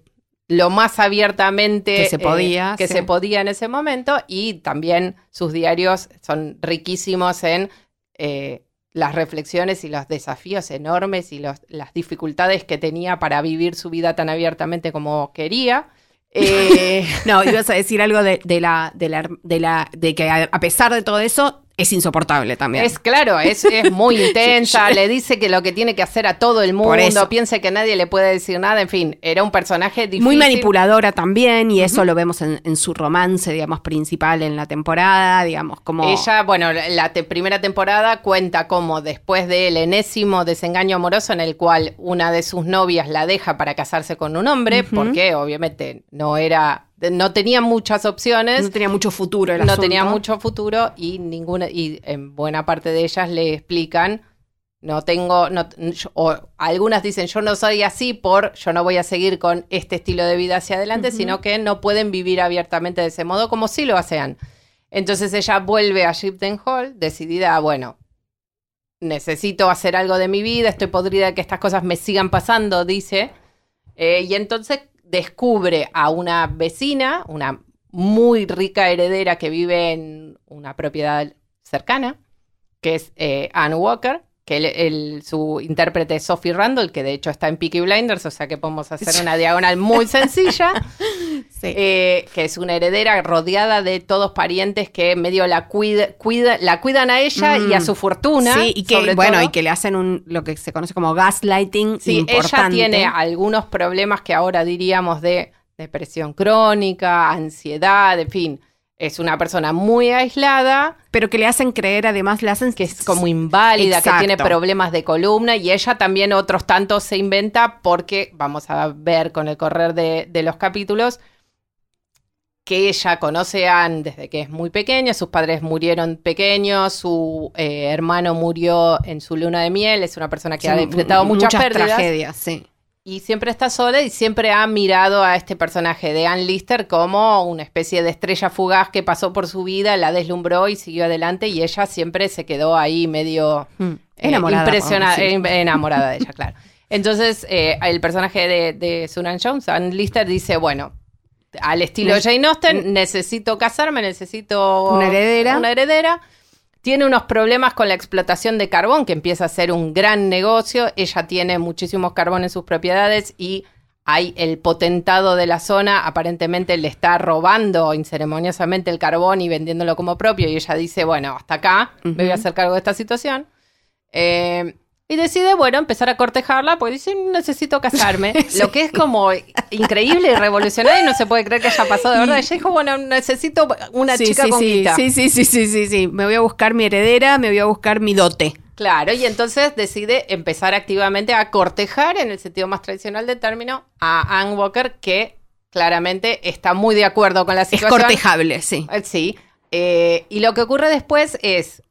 lo más abiertamente Que se podía, que sí. se podía en ese momento, y también sus diarios son riquísimos en eh, las reflexiones y los desafíos enormes y los- las dificultades que tenía para vivir su vida tan abiertamente como quería. Eh, No, ibas a decir algo de, de la, de la, de la, de que a pesar de todo eso, es insoportable también. Es claro, es, es muy intensa, le dice que lo que tiene que hacer a todo el mundo, piensa que nadie le puede decir nada, en fin, era un personaje difícil. Muy manipuladora también, y eso lo vemos en, en su romance, digamos, principal en la temporada, digamos, como... Ella, bueno, la te- primera temporada cuenta como después del enésimo desengaño amoroso en el cual una de sus novias la deja para casarse con un hombre, porque obviamente no era no tenía muchas opciones, No tenía mucho futuro el no asunto. tenía mucho futuro y ninguna y en buena parte de ellas le explican no tengo no, yo- o algunas dicen yo no soy así por yo no voy a seguir con este estilo de vida hacia adelante sino que no pueden vivir abiertamente de ese modo como sí lo hacían entonces ella vuelve a Shipton Hall decidida bueno necesito hacer algo de mi vida estoy podrida de que estas cosas me sigan pasando dice. Eh, y entonces descubre a una vecina, una muy rica heredera que vive en una propiedad cercana, que es eh, Anne Walker, que el- el- su intérprete es Sophie Randall, que de hecho está en Peaky Blinders, o sea que podemos hacer una diagonal muy sencilla, Sí. eh, que es una heredera rodeada de todos parientes que medio la, cuida, cuida, la cuidan a ella y a Mm. su fortuna. Sí, y que, bueno, todo. y que le hacen un, lo que se conoce como gaslighting Sí, importante. ella tiene algunos problemas que ahora diríamos de depresión crónica, ansiedad, en fin. Es una persona muy aislada, Pero que le hacen creer, además, le hacen que es como inválida, Exacto. que tiene problemas de columna y ella también otros tantos se inventa porque vamos a ver con el correr de, de los capítulos que ella conoce a Anne desde que es muy pequeña, sus padres murieron pequeños, su eh, hermano murió en su luna de miel, es una persona que Sí, ha enfrentado muchas, pérdidas. tragedias, sí. Y siempre está sola y siempre ha mirado a este personaje de Ann Lister como una especie de estrella fugaz que pasó por su vida, la deslumbró y siguió adelante y ella siempre se quedó ahí medio Mm. eh, Enamorada. impresiona- podemos decir. eh, enamorada de ella, claro. Entonces, eh, el personaje de, de Sunan Jones, Ann Lister, dice, bueno, al estilo Ne- Jane Austen, necesito casarme, necesito Una heredera. Una heredera. Tiene unos problemas con la explotación de carbón, que empieza a ser un gran negocio. Ella tiene muchísimos carbón en sus propiedades y hay el potentado de la zona, aparentemente le está robando inceremoniosamente el carbón y vendiéndolo como propio. Y ella dice, bueno, hasta acá, me voy a hacer cargo de esta situación. Eh, y decide, bueno, empezar a cortejarla porque dice, necesito casarme. Lo que es como increíble y revolucionario y no se puede creer que haya pasado de verdad. Ella dijo, bueno, necesito una Sí, chica sí, con sí, guita. sí, sí, sí, sí, sí, sí. Me voy a buscar mi heredera, me voy a buscar mi dote. Claro, y entonces decide empezar activamente a cortejar, en el sentido más tradicional del término, a Anne Walker, que claramente está muy de acuerdo con la Es situación. cortejable, sí. Eh, Sí. Eh, y lo que ocurre después es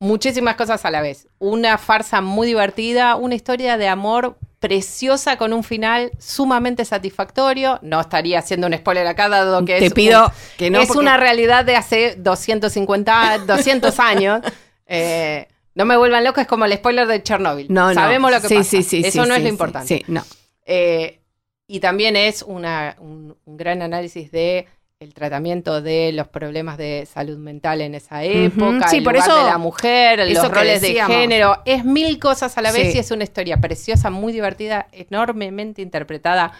muchísimas cosas a la vez. Una farsa muy divertida, una historia de amor preciosa con un final sumamente satisfactorio. No estaría haciendo un spoiler acá, dado que Te es pido un- que no. es porque- una realidad de hace 250, 200 años. Eh, no me vuelvan loco, es como el spoiler de Chernobyl. No, no. Sabemos lo que sí, pasa. Sí, sí, Eso sí, no es lo importante. Sí, no. Eh, y también es una- un, un gran análisis de el tratamiento de los problemas de salud mental en esa época, Sí, el por lugar eso- de la mujer, eso los roles de género, es mil cosas a la vez Sí. y es una historia preciosa, muy divertida, enormemente interpretada,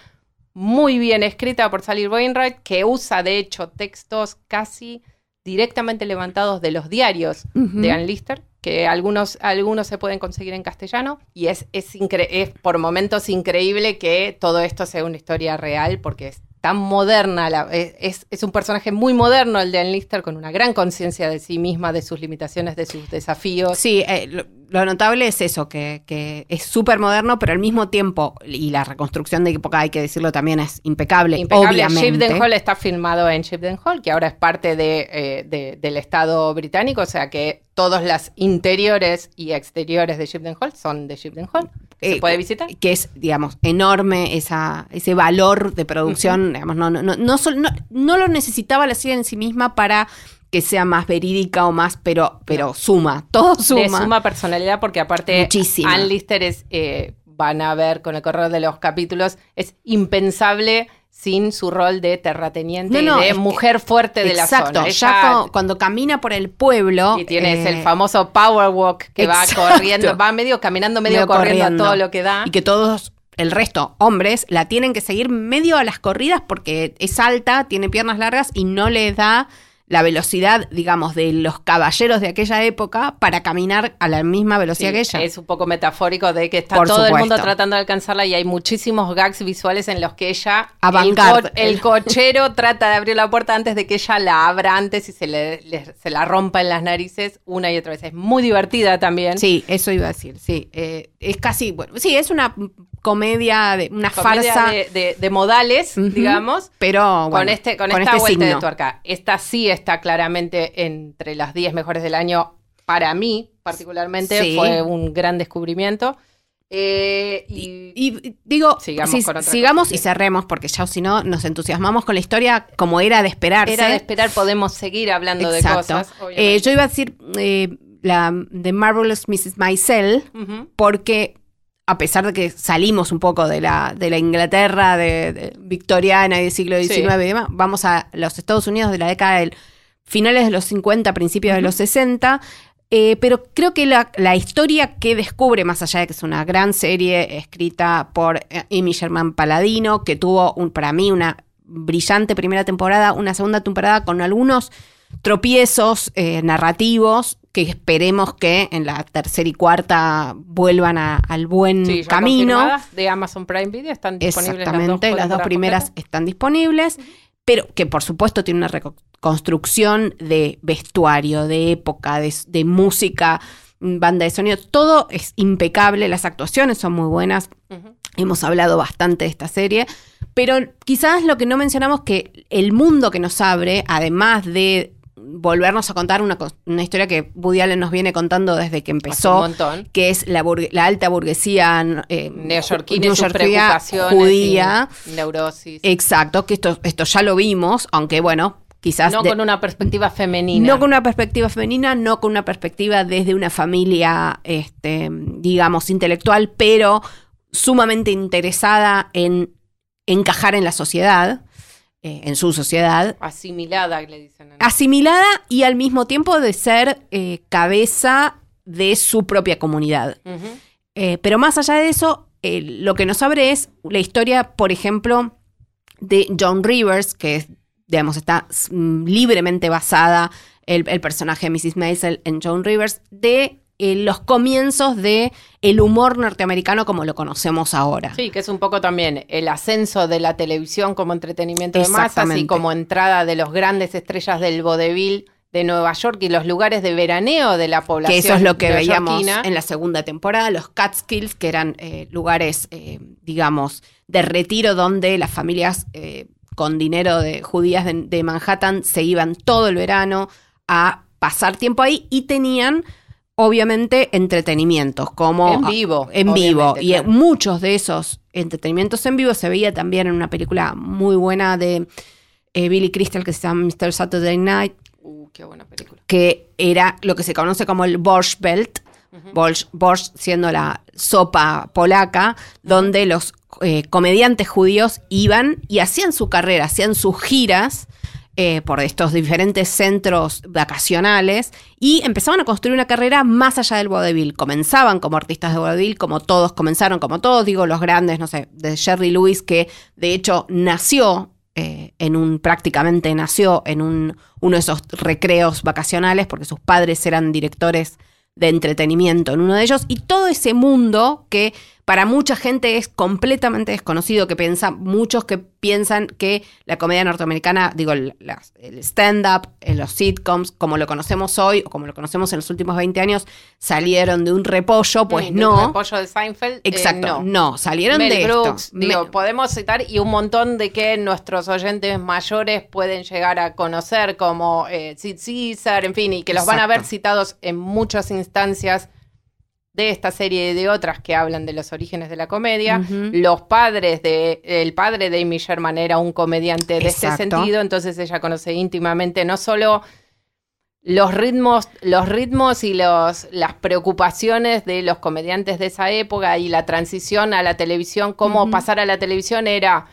muy bien escrita por Sally Wainwright, que usa de hecho textos casi directamente levantados de los diarios de Ann Lister, que algunos, algunos se pueden conseguir en castellano, y es, es, incre- es por momentos increíble que todo esto sea una historia real, porque es tan moderna, la- es, es- es un personaje muy moderno el de Ann Lister, con una gran conciencia de sí misma, de sus limitaciones, de sus desafíos. Sí, eh, lo, lo notable es eso, que, que es súper moderno, pero al mismo tiempo, y la reconstrucción de época, hay que decirlo también, es impecable, Impecable. obviamente. Shipden Hall está filmado en Shipden Hall, que ahora es parte de, eh, de- del Estado británico, o sea que todas las interiores y exteriores de Shipden Hall son de Shipden Hall. Se Eh, puede visitar. que es, digamos, enorme esa, ese valor de producción, digamos, no, no, no, no, no, no lo necesitaba la serie en sí misma para que sea más verídica o más, pero, pero suma, todo suma. de suma personalidad, porque aparte Muchísima. Ann Lister es, eh, van a ver con el correr de los capítulos, es impensable sin su rol de terrateniente No, no, y de mujer fuerte de Exacto, la zona. ya Ella- cu- cuando camina por el pueblo. y tienes eh, el famoso power walk que exacto. va corriendo, va medio caminando, medio, Medio corriendo, corriendo. a todo lo que da. Y que todos, el resto, hombres, la tienen que seguir medio a las corridas porque es alta, tiene piernas largas y no le da la velocidad, digamos, de los caballeros de aquella época para caminar a la misma velocidad Sí, que ella. Es un poco metafórico de que está Por todo el mundo tratando de alcanzarla y hay muchísimos gags visuales en los que ella, el, co- el cochero trata de abrir la puerta antes de que ella la abra antes y se, le, le- se la rompa en las narices una y otra vez. Es muy divertida también. Sí, eso iba a decir, sí. Eh, es casi, bueno, sí, es una comedia, de, una Comedia farsa, de, de- de modales, digamos. pero bueno, con este, con, esta este vuelta de signo. tuerca. Esta sí está claramente entre las 10 mejores del año. Para mí, particularmente, Sí. fue un gran descubrimiento. Eh, y, Y digo, Sigamos sigamos y cerremos, porque ya si no nos entusiasmamos con la historia como era de esperarse. era de esperar, podemos seguir hablando de cosas. Eh, yo iba a decir eh, la The Marvelous Mrs. Maisel, porque a pesar de que salimos un poco de la, de la Inglaterra de, de victoriana y del siglo XIX Sí. y demás, vamos a los Estados Unidos de la década del finales de los 50, principios de los 60. eh, pero creo que la, la historia que descubre, más allá de que es una gran serie escrita por eh, Amy Sherman Paladino, que tuvo un, para mí una brillante primera temporada, una segunda temporada con algunos tropiezos eh, narrativos que esperemos que en la tercera y cuarta vuelvan a- al buen Sí, ya camino. de Amazon Prime Video están disponibles Exactamente, las dos, temporadas primeras completas. están disponibles, pero que por supuesto tiene una reconstrucción de vestuario, de época, de, de música, banda de sonido, todo es impecable, las actuaciones son muy buenas, hemos hablado bastante de esta serie, pero quizás lo que no mencionamos que el mundo que nos abre, además de volvernos a contar una, una historia que Woody Allen nos viene contando desde que un empezó, montón. que es la, burgue- la alta burguesía eh, Neoyorquina sus preocupaciones. judía. y neurosis. Exacto, que esto, esto ya lo vimos, aunque bueno, quizás no de- con una perspectiva femenina. no con una perspectiva femenina, no con una perspectiva desde una familia, este, digamos, intelectual, pero sumamente interesada en encajar en la sociedad, eh, en su sociedad, Asimilada, le dicen. en- asimilada y al mismo tiempo de ser eh, cabeza de su propia comunidad. Eh, pero más allá de eso, lo que nos abre es la historia, por ejemplo, de John Rivers, que es, digamos, está mm, libremente basada el, el personaje de Mrs. Maisel en John Rivers, de eh, los comienzos de el humor norteamericano como lo conocemos ahora. Sí, que es un poco también el ascenso de la televisión como entretenimiento de masas y como entrada de los grandes estrellas del vodevil de Nueva York y los lugares de veraneo de la población. Que eso es lo que veíamos en la segunda temporada, los Catskills, que eran eh, lugares, eh, digamos, de retiro donde las familias con dinero de judías de, de Manhattan se iban todo el verano a pasar tiempo ahí y tenían, obviamente, entretenimientos como En vivo, En vivo. Y claro. muchos de esos entretenimientos en vivo se veía también en una película muy buena de eh, Billy Crystal que se llama Mr. Saturday Night, Uh, qué buena película. que era lo que se conoce como el Borscht Belt, Borscht, Borscht siendo la sopa polaca, donde los eh, comediantes judíos iban y hacían su carrera, hacían sus giras eh, por estos diferentes centros vacacionales y empezaban a construir una carrera más allá del vodevil. Comenzaban como artistas de vodevil, como todos comenzaron, como todos, digo, los grandes, no sé, de Jerry Lewis, que de hecho nació eh, en un, prácticamente nació en un, uno de esos recreos vacacionales porque sus padres eran directores de entretenimiento en uno de ellos y todo ese mundo que para mucha gente es completamente desconocido, que piensa, muchos que piensan que la comedia norteamericana, digo, el, las- el stand-up, los sitcoms, como lo conocemos hoy o como lo conocemos en los últimos 20 años, salieron de un repollo, pues de no. un repollo de Seinfeld. eh, Exacto, no. no. salieron Mel de Brooks, esto. digo, podemos citar y un montón de que nuestros oyentes mayores pueden llegar a conocer como eh, Sid Caesar, en fin, y que los van a ver citados en muchas instancias de esta serie y de otras que hablan de los orígenes de la comedia. Los padres de, el padre de Amy Sherman era un comediante de este Exacto. sentido, entonces ella conoce íntimamente no solo los ritmos, los ritmos y los, las preocupaciones de los comediantes de esa época y la transición a la televisión, cómo pasar a la televisión era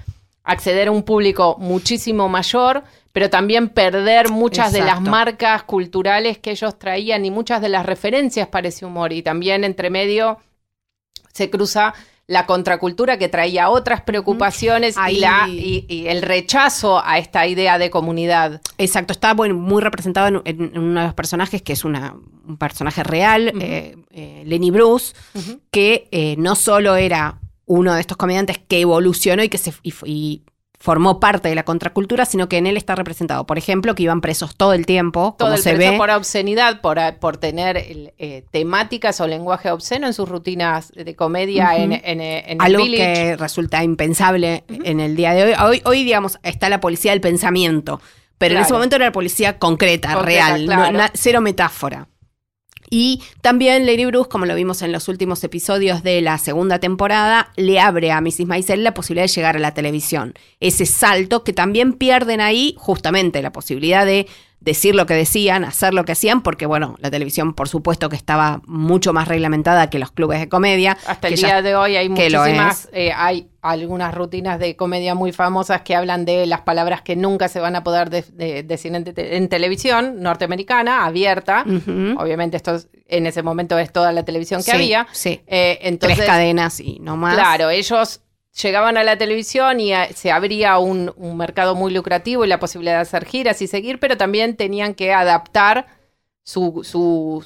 acceder a un público muchísimo mayor, pero también perder muchas de las marcas culturales que ellos traían y muchas de las referencias para ese humor. Y también entre medio se cruza la contracultura que traía otras preocupaciones Ahí- y, la, y, y el rechazo a esta idea de comunidad. Exacto, está bueno, muy representado en, en- en uno de los personajes que es una, un personaje real, eh, eh, Lenny Bruce, que eh, no solo era uno de estos comediantes que evolucionó y que se y, y formó parte de la contracultura, sino que en él está representado, por ejemplo, que iban presos todo el tiempo, Todo como el se preso ve. por obscenidad, por, por tener eh, temáticas o lenguaje obsceno en sus rutinas de comedia en, en, en el Algo que resulta impensable en el día de hoy. hoy. Hoy, digamos, está la policía del pensamiento, pero en ese momento era la policía concreta, Concreta, real, no- na- cero metáfora. Y también Lady Bruce, como lo vimos en los últimos episodios de la segunda temporada, le abre a Mrs. Maisel la posibilidad de llegar a la televisión. Ese salto que también pierden ahí justamente la posibilidad de decir lo que decían, hacer lo que hacían, porque bueno, la televisión por supuesto que estaba mucho más reglamentada que los clubes de comedia. Hasta el ya- día de hoy hay muchísimas, eh, hay algunas rutinas de comedia muy famosas que hablan de las palabras que nunca se van a poder de- de- decir en, te- en televisión norteamericana, abierta. Obviamente esto es- en ese momento es toda la televisión que Sí, había. Sí. Eh, entonces, Tres cadenas y no más. Claro, ellos llegaban a la televisión y se abría un, mercado muy lucrativo y la posibilidad de hacer giras y seguir, pero también tenían que adaptar su, su,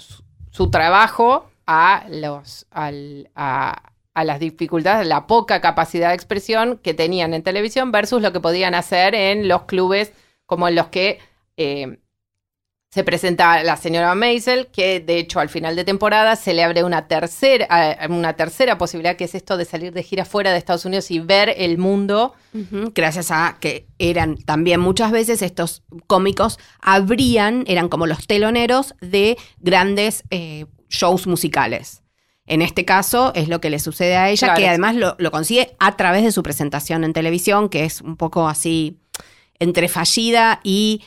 su- trabajo a, los, al- a, a las dificultades, la poca capacidad de expresión que tenían en televisión versus lo que podían hacer en los clubes como en los que eh, se presenta la señora Maisel, que de hecho al final de temporada se le abre una tercera, eh, una tercera posibilidad, que es esto de salir de gira fuera de Estados Unidos y ver el mundo. Gracias a que eran también muchas veces estos cómicos abrían, eran como los teloneros de grandes eh, shows musicales. En este caso es lo que le sucede a ella, Claro. que además lo, lo consigue a través de su presentación en televisión, que es un poco así entre fallida y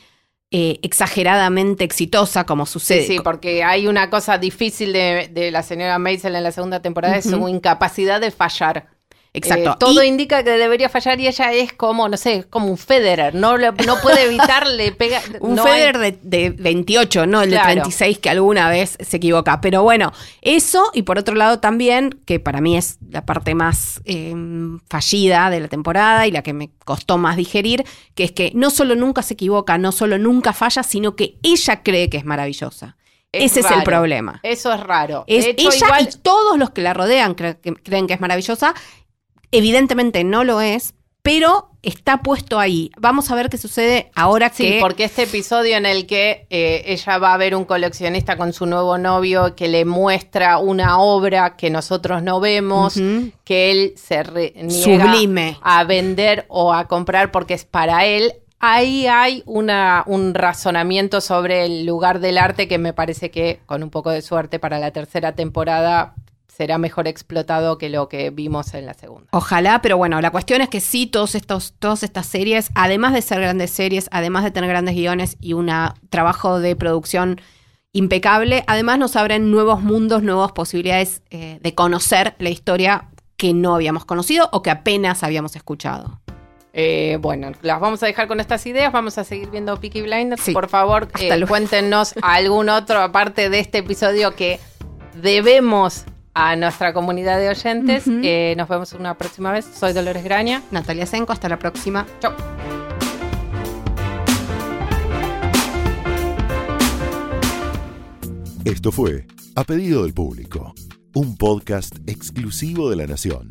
eh, exageradamente exitosa, como sucede. Sí, sí, porque hay una cosa difícil de, de la señora Maisel en la segunda temporada, es su incapacidad de fallar. Exacto. Eh, todo Y- indica que debería fallar y ella es como, no sé, como un Federer, no, no puede evitar, le pega... Un no hay- Federer de, de 28, no el Claro. de 36 que alguna vez se equivoca. Pero bueno, eso y por otro lado también, que para mí es la parte más eh, fallida de la temporada y la que me costó más digerir, que es que no solo nunca se equivoca, no solo nunca falla, sino que ella cree que es maravillosa. Ese es el problema. Eso es raro. Es de hecho, ella igual, y todos los que la rodean creen que es maravillosa. Evidentemente no lo es, pero está puesto ahí. Vamos a ver qué sucede ahora Sí, que porque este episodio en el que eh, ella va a ver un coleccionista con su nuevo novio que le muestra una obra que nosotros no vemos, que él se niega Sublime. a vender o a comprar porque es para él. Ahí hay una, un razonamiento sobre el lugar del arte que me parece que, con un poco de suerte, para la tercera temporada será mejor explotado que lo que vimos en la segunda. Ojalá, pero bueno, la cuestión es que sí, todos estos, todas estas series, además de ser grandes series, además de tener grandes guiones y un trabajo de producción impecable, además nos abren nuevos mundos, nuevas posibilidades eh, de conocer la historia que no habíamos conocido o que apenas habíamos escuchado. Eh, bueno, las vamos a dejar con estas ideas. Vamos a seguir viendo Peaky Blinders. Sí. Por favor, eh, cuéntenos algún otro, aparte de este episodio, que debemos a nuestra comunidad de oyentes. Eh, nos vemos una próxima vez. Soy Dolores Graña. Natalia Senco, hasta la próxima. Chau. Esto fue A Pedido del Público, un podcast exclusivo de La Nación.